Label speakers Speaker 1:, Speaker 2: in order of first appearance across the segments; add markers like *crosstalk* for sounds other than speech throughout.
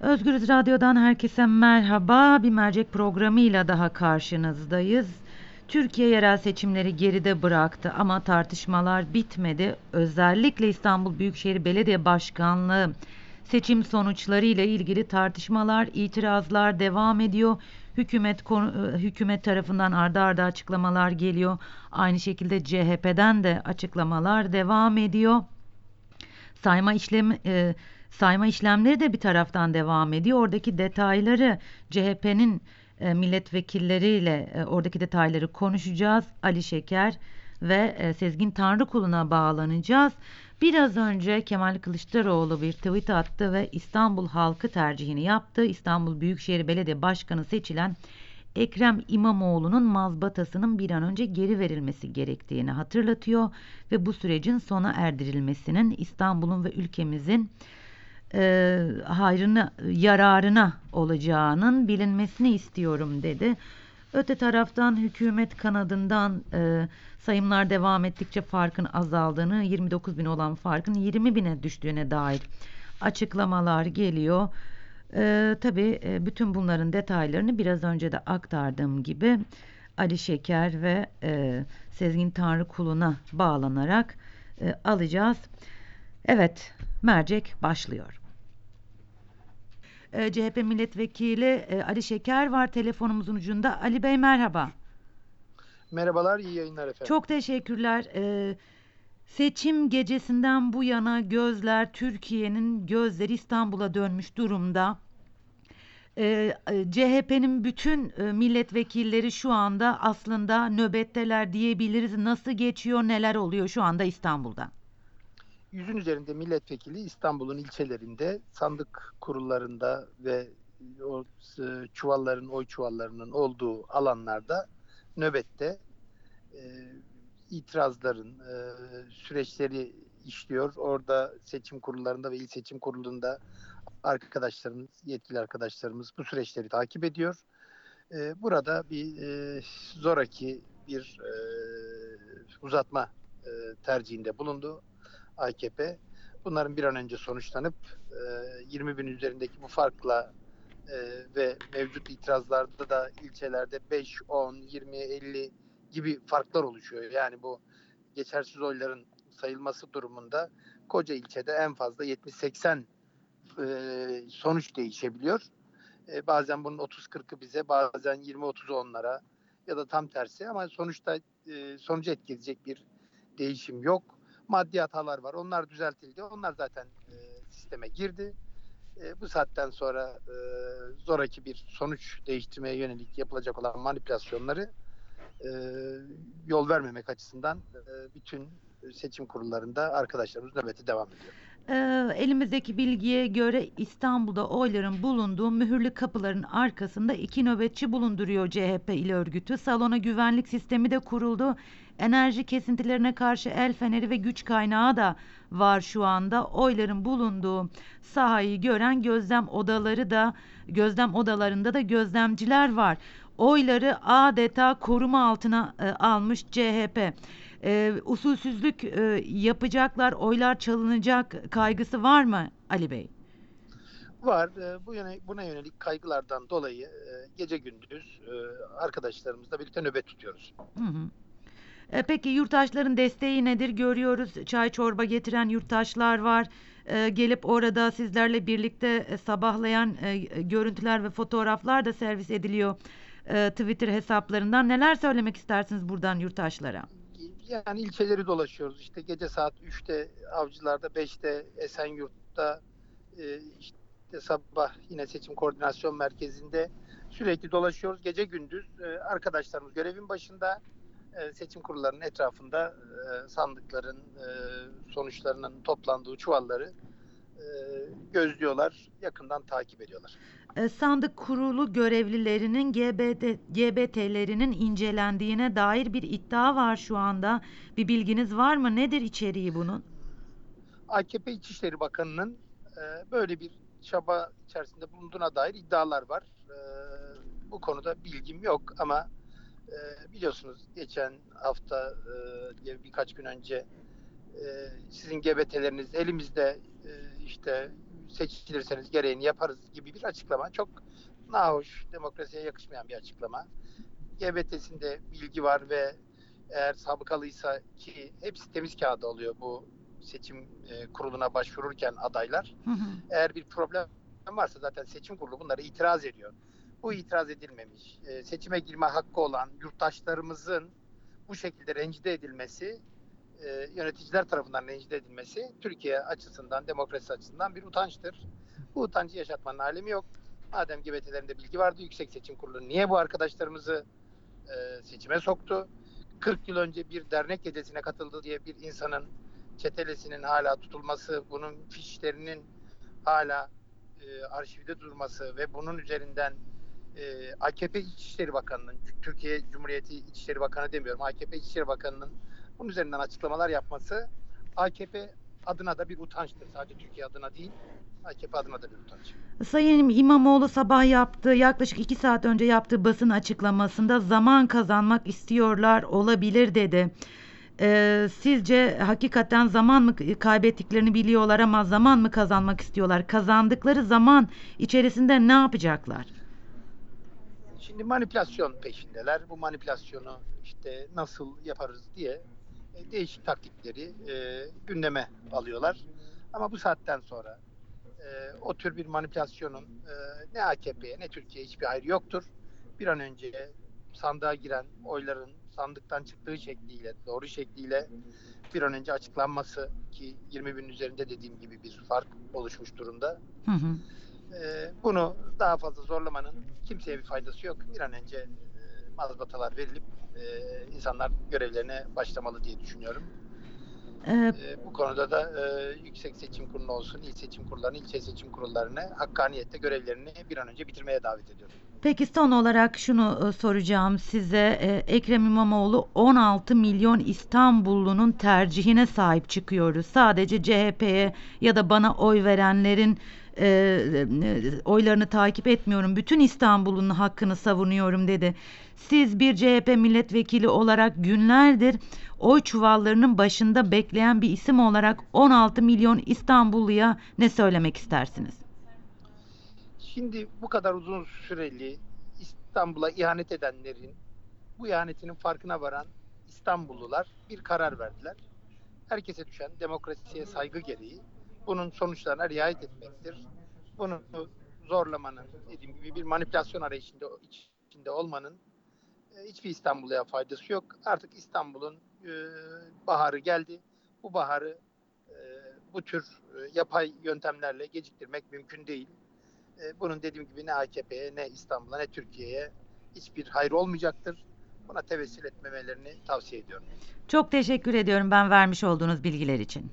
Speaker 1: Özgürüz Radyo'dan herkese merhaba. Bir mercek programıyla daha karşınızdayız. Türkiye yerel seçimleri geride bıraktı ama tartışmalar bitmedi. Özellikle İstanbul Büyükşehir Belediye Başkanlığı seçim sonuçları ile ilgili tartışmalar, itirazlar devam ediyor. Hükümet hükümet tarafından ardı ardı açıklamalar geliyor. Aynı şekilde CHP'den de açıklamalar devam ediyor. Sayma işlemi e, sayma işlemleri de bir taraftan devam ediyor. Oradaki detayları CHP'nin e, milletvekilleriyle e, oradaki detayları konuşacağız. Ali Şeker ve e, Sezgin Tanrıkulu'na bağlanacağız. Biraz önce Kemal Kılıçdaroğlu bir tweet attı ve İstanbul halkı tercihini yaptı. İstanbul Büyükşehir Belediye Başkanı seçilen Ekrem İmamoğlu'nun mazbatasının bir an önce geri verilmesi gerektiğini hatırlatıyor ve bu sürecin sona erdirilmesinin İstanbul'un ve ülkemizin e, hayrına, yararına olacağının bilinmesini istiyorum dedi. Öte taraftan hükümet kanadından e, sayımlar devam ettikçe farkın azaldığını, 29 bin olan farkın 20 bine düştüğüne dair açıklamalar geliyor. E, tabii e, bütün bunların detaylarını biraz önce de aktardığım gibi Ali Şeker ve e, Sezgin Tanrıkulu'na bağlanarak e, alacağız. Evet, mercek başlıyor. E, CHP milletvekili e, Ali Şeker var telefonumuzun ucunda. Ali Bey merhaba.
Speaker 2: Merhabalar, iyi yayınlar efendim.
Speaker 1: Çok teşekkürler. E, seçim gecesinden bu yana gözler Türkiye'nin gözleri İstanbul'a dönmüş durumda. E, CHP'nin bütün e, milletvekilleri şu anda aslında nöbetteler diyebiliriz. Nasıl geçiyor, neler oluyor şu anda İstanbul'da?
Speaker 2: Yüzün üzerinde milletvekili İstanbul'un ilçelerinde sandık kurullarında ve o e, çuvalların, oy çuvallarının olduğu alanlarda nöbette e, itirazların e, süreçleri işliyor. Orada seçim kurullarında ve il seçim kurulunda arkadaşlarımız, yetkili arkadaşlarımız bu süreçleri takip ediyor. E, burada bir e, zoraki bir e, uzatma e, tercihinde bulundu AKP. Bunların bir an önce sonuçlanıp e, 20 bin üzerindeki bu farkla e, ve mevcut itirazlarda da ilçelerde 5, 10, 20, 50 gibi farklar oluşuyor. Yani bu geçersiz oyların sayılması durumunda koca ilçede en fazla 70-80 e, sonuç değişebiliyor. E, bazen bunun 30-40'ı bize bazen 20-30'u onlara ya da tam tersi ama sonuçta e, sonucu etkileyecek bir değişim yok. Maddi hatalar var. Onlar düzeltildi. Onlar zaten e, sisteme girdi. E, bu saatten sonra e, zoraki bir sonuç değiştirmeye yönelik yapılacak olan manipülasyonları e, yol vermemek açısından e, bütün seçim kurullarında arkadaşlarımız nöbeti devam ediyor.
Speaker 1: Ee, elimizdeki bilgiye göre İstanbul'da oyların bulunduğu mühürlü kapıların arkasında iki nöbetçi bulunduruyor CHP ile örgütü. Salona güvenlik sistemi de kuruldu. Enerji kesintilerine karşı el feneri ve güç kaynağı da var şu anda. Oyların bulunduğu sahayı gören gözlem odaları da gözlem odalarında da gözlemciler var. Oyları adeta koruma altına e, almış CHP e, usulsüzlük e, yapacaklar, oylar çalınacak kaygısı var mı Ali Bey?
Speaker 2: Var. E, bu yöne, buna yönelik kaygılardan dolayı e, gece gündüz e, arkadaşlarımızla birlikte nöbet tutuyoruz.
Speaker 1: Hı hı. E, peki yurttaşların desteği nedir görüyoruz. Çay çorba getiren yurttaşlar var. E, gelip orada sizlerle birlikte e, sabahlayan e, görüntüler ve fotoğraflar da servis ediliyor e, Twitter hesaplarından. Neler söylemek istersiniz buradan yurttaşlara?
Speaker 2: yani ilçeleri dolaşıyoruz. İşte gece saat 3'te Avcılar'da, 5'te Esenyurt'ta, e, işte sabah yine seçim koordinasyon merkezinde sürekli dolaşıyoruz. Gece gündüz e, arkadaşlarımız görevin başında e, seçim kurullarının etrafında sandıkların sonuçlarının toplandığı çuvalları gözlüyorlar, yakından takip ediyorlar.
Speaker 1: E, sandık kurulu görevlilerinin GBT, GBT'lerinin incelendiğine dair bir iddia var şu anda. Bir bilginiz var mı? Nedir içeriği bunun?
Speaker 2: AKP İçişleri Bakanı'nın e, böyle bir çaba içerisinde bulunduğuna dair iddialar var. E, bu konuda bilgim yok ama e, biliyorsunuz geçen hafta e, birkaç gün önce e, sizin GBT'leriniz elimizde e, işte seçilirseniz gereğini yaparız gibi bir açıklama. Çok nahoş, demokrasiye yakışmayan bir açıklama. GBT'sinde bilgi var ve eğer sabıkalıysa ki hepsi temiz kağıda oluyor bu seçim e, kuruluna başvururken adaylar.
Speaker 1: Hı hı.
Speaker 2: Eğer bir problem varsa zaten seçim kurulu bunlara itiraz ediyor. Bu itiraz edilmemiş. E, seçime girme hakkı olan yurttaşlarımızın bu şekilde rencide edilmesi, e, yöneticiler tarafından rencide edilmesi Türkiye açısından, demokrasi açısından bir utançtır. Bu utancı yaşatmanın alemi yok. Madem GBT'lerinde bilgi vardı, Yüksek Seçim Kurulu niye bu arkadaşlarımızı e, seçime soktu? 40 yıl önce bir dernek gecesine katıldı diye bir insanın çetelesinin hala tutulması, bunun fişlerinin hala e, arşivde durması ve bunun üzerinden e, AKP İçişleri Bakanı'nın, Türkiye Cumhuriyeti İçişleri Bakanı demiyorum, AKP İçişleri Bakanı'nın bunun üzerinden açıklamalar yapması AKP adına da bir utançtır. Sadece Türkiye adına değil, AKP adına da bir utanç.
Speaker 1: Sayın İmamoğlu sabah yaptığı yaklaşık iki saat önce yaptığı basın açıklamasında zaman kazanmak istiyorlar olabilir dedi. Ee, sizce hakikaten zaman mı kaybettiklerini biliyorlar ama zaman mı kazanmak istiyorlar? Kazandıkları zaman içerisinde ne yapacaklar?
Speaker 2: Şimdi manipülasyon peşindeler. Bu manipülasyonu işte nasıl yaparız diye e, değişik taktikleri e, gündeme alıyorlar. Ama bu saatten sonra e, o tür bir manipülasyonun e, ne AKP'ye ne Türkiye'ye hiçbir hayrı yoktur. Bir an önce sandığa giren oyların sandıktan çıktığı şekliyle, doğru şekliyle bir an önce açıklanması ki 20 bin üzerinde dediğim gibi bir fark oluşmuş durumda.
Speaker 1: Hı hı.
Speaker 2: Ee, bunu daha fazla zorlamanın kimseye bir faydası yok. Bir an önce e, mazbatalar verilip e, insanlar görevlerine başlamalı diye düşünüyorum.
Speaker 1: Ee,
Speaker 2: E, bu konuda da e, Yüksek Seçim Kurulu olsun, il seçim kurullarını, ilçe seçim kurullarını hakkaniyette görevlerini bir an önce bitirmeye davet ediyorum.
Speaker 1: Peki son olarak şunu e, soracağım size. E, Ekrem İmamoğlu 16 milyon İstanbullunun tercihine sahip çıkıyoruz. Sadece CHP'ye ya da bana oy verenlerin e, e, oylarını takip etmiyorum. Bütün İstanbul'un hakkını savunuyorum dedi. Siz bir CHP milletvekili olarak günlerdir oy çuvallarının başında bekleyen bir isim olarak 16 milyon İstanbulluya ne söylemek istersiniz?
Speaker 2: Şimdi bu kadar uzun süreli İstanbul'a ihanet edenlerin bu ihanetinin farkına varan İstanbullular bir karar verdiler. Herkese düşen demokrasiye saygı gereği bunun sonuçlarına riayet etmektir. Bunu zorlamanın, dediğim gibi bir manipülasyon arayışında içinde olmanın e, hiçbir İstanbul'a faydası yok. Artık İstanbul'un e, baharı geldi. Bu baharı e, bu tür yapay yöntemlerle geciktirmek mümkün değil. Bunun dediğim gibi ne AKP'ye ne İstanbul'a ne Türkiye'ye hiçbir hayır olmayacaktır. Buna tevessül etmemelerini tavsiye ediyorum.
Speaker 1: Çok teşekkür ediyorum ben vermiş olduğunuz bilgiler için.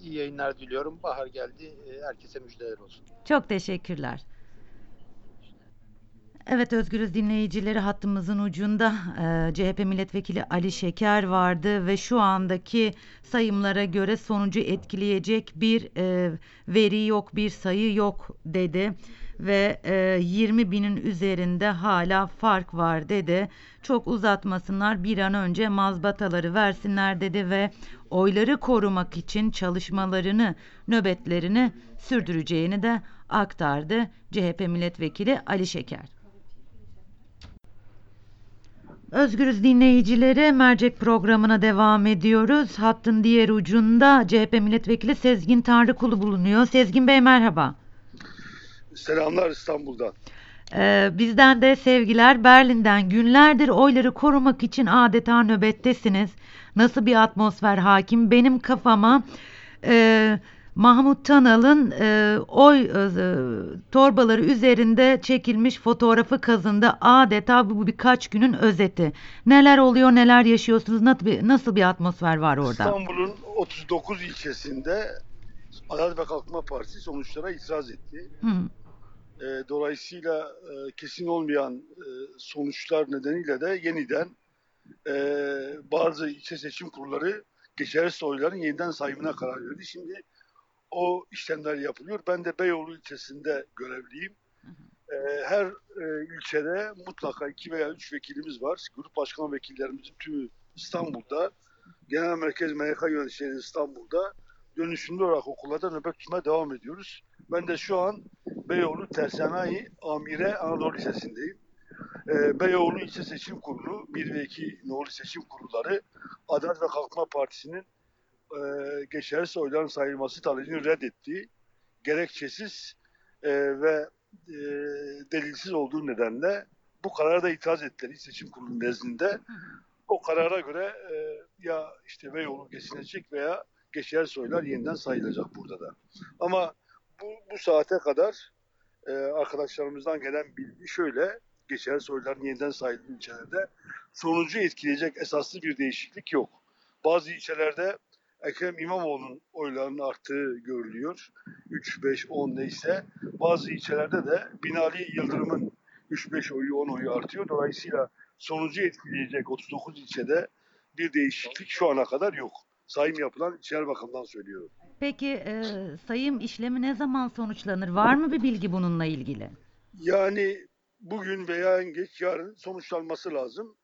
Speaker 2: İyi yayınlar diliyorum. Bahar geldi. E, herkese müjdeler olsun.
Speaker 1: Çok teşekkürler. Evet Özgürüz dinleyicileri hattımızın ucunda e, CHP milletvekili Ali Şeker vardı ve şu andaki sayımlara göre sonucu etkileyecek bir e, veri yok, bir sayı yok dedi ve e, 20 binin üzerinde hala fark var dedi. Çok uzatmasınlar bir an önce mazbataları versinler dedi ve oyları korumak için çalışmalarını, nöbetlerini sürdüreceğini de aktardı CHP milletvekili Ali Şeker. Özgürüz dinleyicileri mercek programına devam ediyoruz. Hattın diğer ucunda CHP milletvekili Sezgin Tanrıkulu bulunuyor. Sezgin Bey merhaba.
Speaker 3: Selamlar İstanbul'dan.
Speaker 1: Ee, bizden de sevgiler Berlin'den günlerdir oyları korumak için adeta nöbettesiniz. Nasıl bir atmosfer hakim? Benim kafama e, Mahmut Tanal'ın e, oy e, torbaları üzerinde çekilmiş fotoğrafı kazındı. Adeta bu birkaç günün özeti. Neler oluyor, neler yaşıyorsunuz? Nasıl bir, nasıl bir atmosfer var orada?
Speaker 3: İstanbul'un 39 ilçesinde Adalet ve Kalkınma Partisi sonuçlara itiraz etti.
Speaker 1: Hı.
Speaker 3: E, dolayısıyla e, kesin olmayan e, sonuçlar nedeniyle de yeniden e, bazı ilçe seçim kurulları geçersiz oyların yeniden sayımına karar verdi. Şimdi o işlemler yapılıyor. Ben de Beyoğlu ilçesinde görevliyim. E, her e, ilçede mutlaka iki veya üç vekilimiz var. Grup başkan vekillerimizin tümü İstanbul'da. Genel Merkez MYK yöneticileri İstanbul'da. Dönüşümlü olarak okullarda nöbet tutmaya devam ediyoruz. Ben de şu an Beyoğlu Tersanayi Amire Anadolu Lisesi'ndeyim. Ee, Beyoğlu İlçe Seçim Kurulu 1 ve 2 nolu seçim kurulları Adalet ve Kalkınma Partisi'nin e, geçersiz oyların sayılması talebini reddettiği gerekçesiz e, ve e, delilsiz olduğu nedenle bu karara da itiraz ettiler İl Seçim Kurulu nezdinde. O karara göre e, ya işte Beyoğlu geçilecek veya geçersiz oylar yeniden sayılacak burada da. Ama bu, bu saate kadar e, arkadaşlarımızdan gelen bilgi şöyle, geçersiz oyların yeniden sayıldığı ilçelerde sonucu etkileyecek esaslı bir değişiklik yok. Bazı ilçelerde Ekrem İmamoğlu'nun oylarının arttığı görülüyor. 3, 5, 10 neyse. Bazı ilçelerde de Binali Yıldırım'ın 3, 5 oyu, 10 oyu artıyor. Dolayısıyla sonucu etkileyecek 39 ilçede bir değişiklik şu ana kadar yok. Sayım yapılan ilçeler bakımından söylüyorum.
Speaker 1: Peki e, sayım işlemi ne zaman sonuçlanır? Var mı bir bilgi bununla ilgili?
Speaker 3: Yani bugün veya en geç yarın sonuçlanması lazım.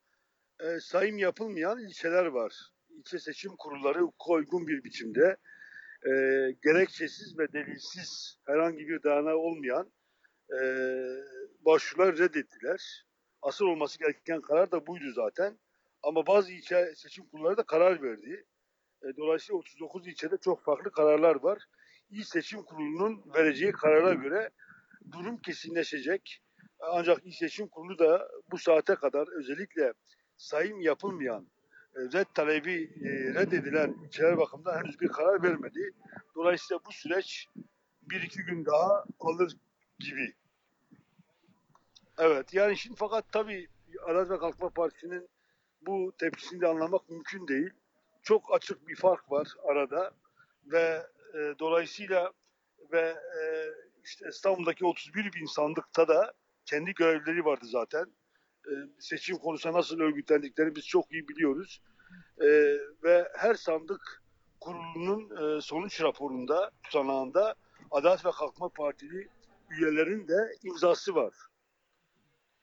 Speaker 3: Ee, sayım yapılmayan ilçeler var. İlçe seçim kurulları uygun bir biçimde e, gerekçesiz ve delilsiz herhangi bir dayanağı olmayan e, başvurular reddettiler. Asıl olması gereken karar da buydu zaten. Ama bazı ilçe seçim kurulları da karar verdi. E, dolayısıyla 39 ilçede çok farklı kararlar var. İl Seçim Kurulu'nun vereceği karara göre durum kesinleşecek. Ancak İl Seçim Kurulu da bu saate kadar özellikle sayım yapılmayan, e, red talebi e, reddedilen ilçeler bakımından henüz bir karar vermedi. Dolayısıyla bu süreç bir iki gün daha alır gibi. Evet yani şimdi fakat tabii Adalet ve Kalkınma Partisi'nin bu tepkisini de anlamak mümkün değil. Çok açık bir fark var arada ve e, dolayısıyla ve e, işte İstanbul'daki 31 bin sandıkta da kendi görevleri vardı zaten. E, seçim konusunda nasıl örgütlendiklerini biz çok iyi biliyoruz. E, ve her sandık kurulunun e, sonuç raporunda, tutanağında Adalet ve Kalkınma Partili üyelerin de imzası var.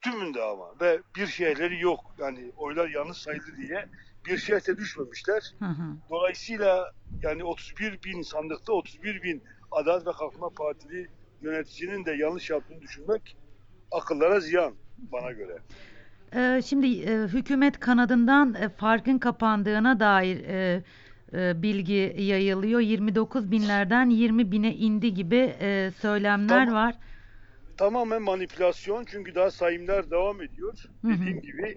Speaker 3: Tümünde ama ve bir şeyleri yok. Yani oylar yanlış sayıldı diye bir şehre düşmemişler.
Speaker 1: Hı hı.
Speaker 3: Dolayısıyla yani 31 bin sandıkta 31 bin Adalet ve Kalkınma Partili yöneticinin de yanlış yaptığını düşünmek akıllara ziyan bana göre.
Speaker 1: E, şimdi e, hükümet kanadından e, farkın kapandığına dair e, bilgi yayılıyor. 29 binlerden 20 bine indi gibi söylemler
Speaker 3: Tamam.
Speaker 1: var.
Speaker 3: Tamamen manipülasyon çünkü daha sayımlar devam ediyor.
Speaker 1: Hı hı.
Speaker 3: Dediğim gibi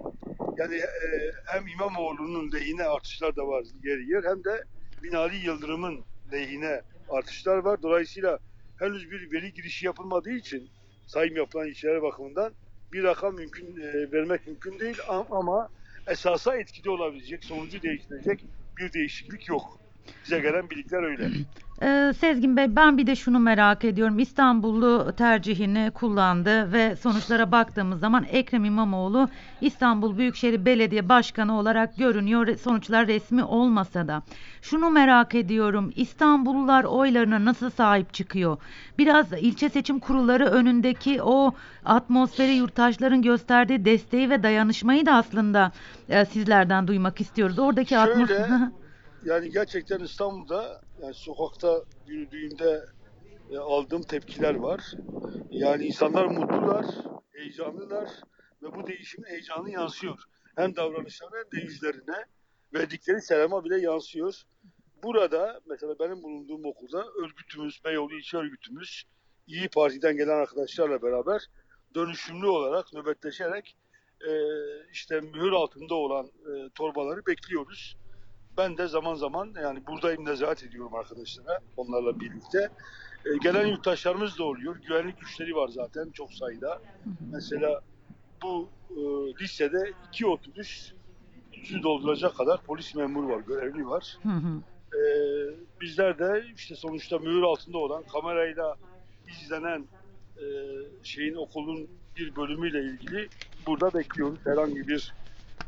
Speaker 3: yani e, hem İmamoğlu'nun lehine artışlar da var yer yer hem de Binali Yıldırım'ın lehine artışlar var. Dolayısıyla henüz bir veri girişi yapılmadığı için sayım yapılan ilçeler bakımından bir rakam mümkün e, vermek mümkün değil ama esasa etkili olabilecek, sonucu değiştirecek bir değişiklik yok. Bize gelen bilgiler öyle.
Speaker 1: Ee, Sezgin Bey ben bir de şunu merak ediyorum. İstanbullu tercihini kullandı ve sonuçlara baktığımız zaman Ekrem İmamoğlu İstanbul Büyükşehir Belediye Başkanı olarak görünüyor. Sonuçlar resmi olmasa da. Şunu merak ediyorum. İstanbullular oylarına nasıl sahip çıkıyor? Biraz ilçe seçim kurulları önündeki o atmosferi yurttaşların gösterdiği desteği ve dayanışmayı da aslında e, sizlerden duymak istiyoruz. Oradaki
Speaker 3: Şöyle,
Speaker 1: atmosfer... *laughs*
Speaker 3: Yani gerçekten İstanbul'da yani sokakta yürüdüğümde e, aldığım tepkiler var. Yani insanlar mutlular, heyecanlılar ve bu değişimin heyecanı yansıyor. Hem davranışlarına hem de yüzlerine verdikleri selama bile yansıyor. Burada mesela benim bulunduğum okulda örgütümüz, Beyoğlu İlçe Örgütümüz, İyi Parti'den gelen arkadaşlarla beraber dönüşümlü olarak nöbetleşerek e, işte mühür altında olan e, torbaları bekliyoruz. Ben de zaman zaman yani buradayım nezaret ediyorum arkadaşlara onlarla birlikte. E, gelen yurttaşlarımız da oluyor. Güvenlik güçleri var zaten çok sayıda. Mesela bu e, listede iki otobüs su dolduracak kadar polis memuru var, görevli var.
Speaker 1: Hı hı.
Speaker 3: E, bizler de işte sonuçta mühür altında olan kamerayla izlenen e, şeyin okulun bir bölümüyle ilgili burada bekliyoruz herhangi bir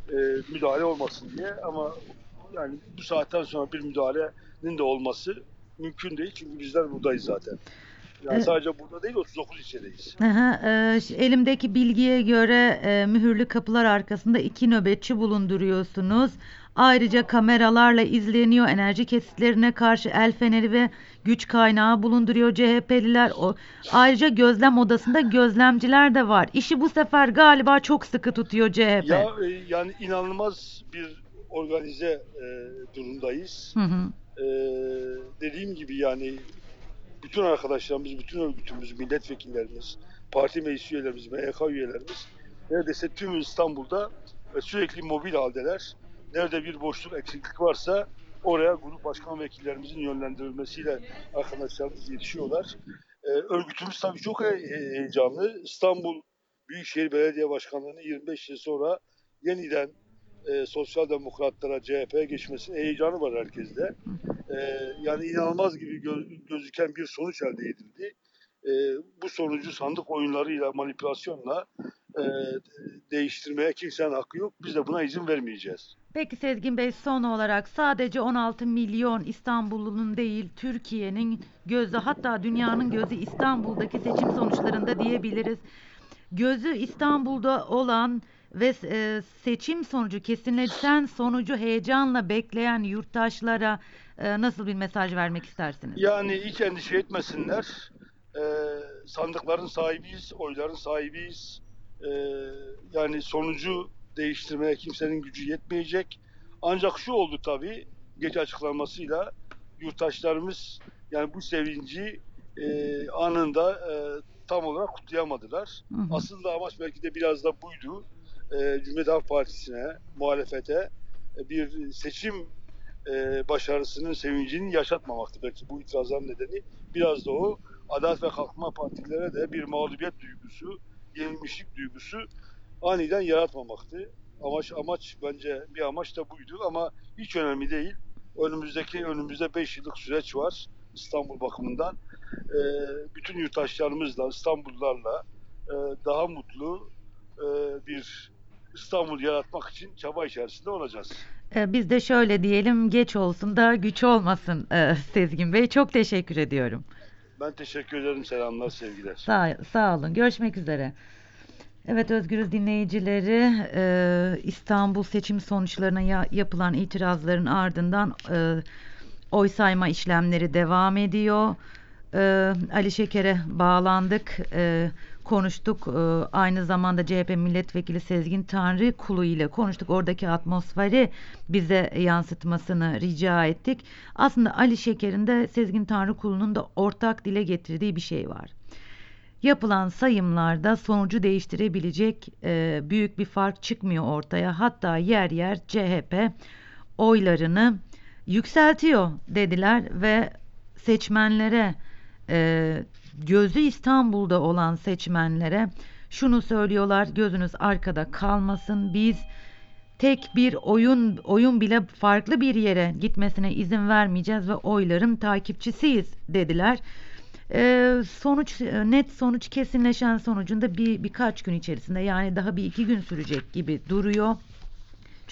Speaker 3: e, müdahale olmasın diye ama yani bu saatten sonra bir müdahalenin de olması mümkün değil çünkü bizler buradayız zaten. Yani
Speaker 1: Evet.
Speaker 3: sadece burada değil 39 ilçedeyiz.
Speaker 1: Aha, e, elimdeki bilgiye göre e, mühürlü kapılar arkasında iki nöbetçi bulunduruyorsunuz. Ayrıca kameralarla izleniyor. Enerji kesitlerine karşı el feneri ve güç kaynağı bulunduruyor CHP'liler. O, ayrıca gözlem odasında gözlemciler de var. İşi bu sefer galiba çok sıkı tutuyor CHP.
Speaker 3: Ya e, yani inanılmaz bir organize e, durumdayız.
Speaker 1: Hı hı.
Speaker 3: E, dediğim gibi yani bütün arkadaşlarımız, bütün örgütümüz, milletvekillerimiz, parti meclis üyelerimiz, MYK üyelerimiz neredeyse tüm İstanbul'da e, sürekli mobil haldeler. Nerede bir boşluk, eksiklik varsa oraya grup başkan vekillerimizin yönlendirilmesiyle arkadaşlarımız yetişiyorlar. E, örgütümüz tabii çok he- he- heyecanlı. İstanbul Büyükşehir Belediye Başkanlığı'nı 25 yıl sonra yeniden e, sosyal demokratlara, CHP'ye geçmesinin heyecanı var herkeste. E, yani inanılmaz gibi gö- gözüken bir sonuç elde edildi. E, bu sonucu sandık oyunlarıyla, manipülasyonla e, değiştirmeye kimsenin hakkı yok. Biz de buna izin vermeyeceğiz.
Speaker 1: Peki Sezgin Bey son olarak sadece 16 milyon İstanbullunun değil Türkiye'nin gözü hatta dünyanın gözü İstanbul'daki seçim sonuçlarında diyebiliriz. Gözü İstanbul'da olan ve e, seçim sonucu kesinleşen sonucu heyecanla bekleyen yurttaşlara e, nasıl bir mesaj vermek istersiniz?
Speaker 3: Yani hiç endişe etmesinler. Ee, sandıkların sahibiyiz, oyların sahibiyiz. Ee, yani sonucu değiştirmeye kimsenin gücü yetmeyecek. Ancak şu oldu tabii, gece açıklanmasıyla yurttaşlarımız yani bu sevinci e, anında e, tam olarak kutlayamadılar.
Speaker 1: Hı hı.
Speaker 3: Aslında amaç belki de biraz da buydu. E, Cumhuriyet Halk Partisi'ne, muhalefete e, bir seçim e, başarısının sevincini yaşatmamaktı belki bu itirazların nedeni. Biraz da o Adalet ve Kalkınma Partilere de bir mağlubiyet duygusu, yenilmişlik duygusu aniden yaratmamaktı. Amaç amaç bence bir amaç da buydu ama hiç önemli değil. Önümüzdeki önümüzde 5 yıllık süreç var İstanbul bakımından. E, bütün yurttaşlarımızla, İstanbullularla e, daha mutlu e, bir İstanbul yaratmak için çaba içerisinde olacağız.
Speaker 1: E, biz de şöyle diyelim geç olsun da güç olmasın e, Sezgin Bey. Çok teşekkür ediyorum.
Speaker 3: Ben teşekkür ederim. Selamlar, sevgiler.
Speaker 1: Sağ, sağ olun. Görüşmek üzere. Evet Özgürüz dinleyicileri e, İstanbul seçim sonuçlarına ya- yapılan itirazların ardından e, oy sayma işlemleri devam ediyor. E, Ali Şeker'e bağlandık, e, konuştuk. E, aynı zamanda CHP milletvekili Sezgin Tanrıkulu ile konuştuk. Oradaki atmosferi bize yansıtmasını rica ettik. Aslında Ali Şeker'in de Sezgin Tanrıkulu'nun da ortak dile getirdiği bir şey var. Yapılan sayımlarda sonucu değiştirebilecek e, büyük bir fark çıkmıyor ortaya. Hatta yer yer CHP oylarını yükseltiyor dediler ve seçmenlere e, gözü İstanbul'da olan seçmenlere şunu söylüyorlar gözünüz arkada kalmasın biz tek bir oyun oyun bile farklı bir yere gitmesine izin vermeyeceğiz ve oyların takipçisiyiz dediler. Ee, sonuç net sonuç kesinleşen sonucunda bir birkaç gün içerisinde yani daha bir iki gün sürecek gibi duruyor.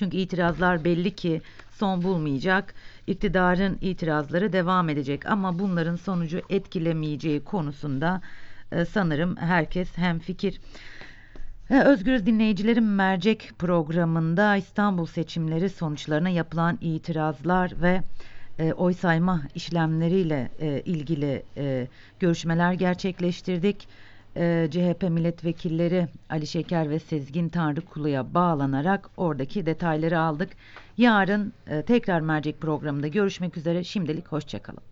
Speaker 1: Çünkü itirazlar belli ki son bulmayacak. İktidarın itirazları devam edecek ama bunların sonucu etkilemeyeceği konusunda e, sanırım herkes hemfikir. E, Özgürüz dinleyicilerim mercek programında İstanbul seçimleri sonuçlarına yapılan itirazlar ve e, oy sayma işlemleriyle ilgili görüşmeler gerçekleştirdik. E, CHP milletvekilleri Ali Şeker ve Sezgin Tanrıkulu'ya bağlanarak oradaki detayları aldık. Yarın e, tekrar mercek programında görüşmek üzere. Şimdilik hoşçakalın.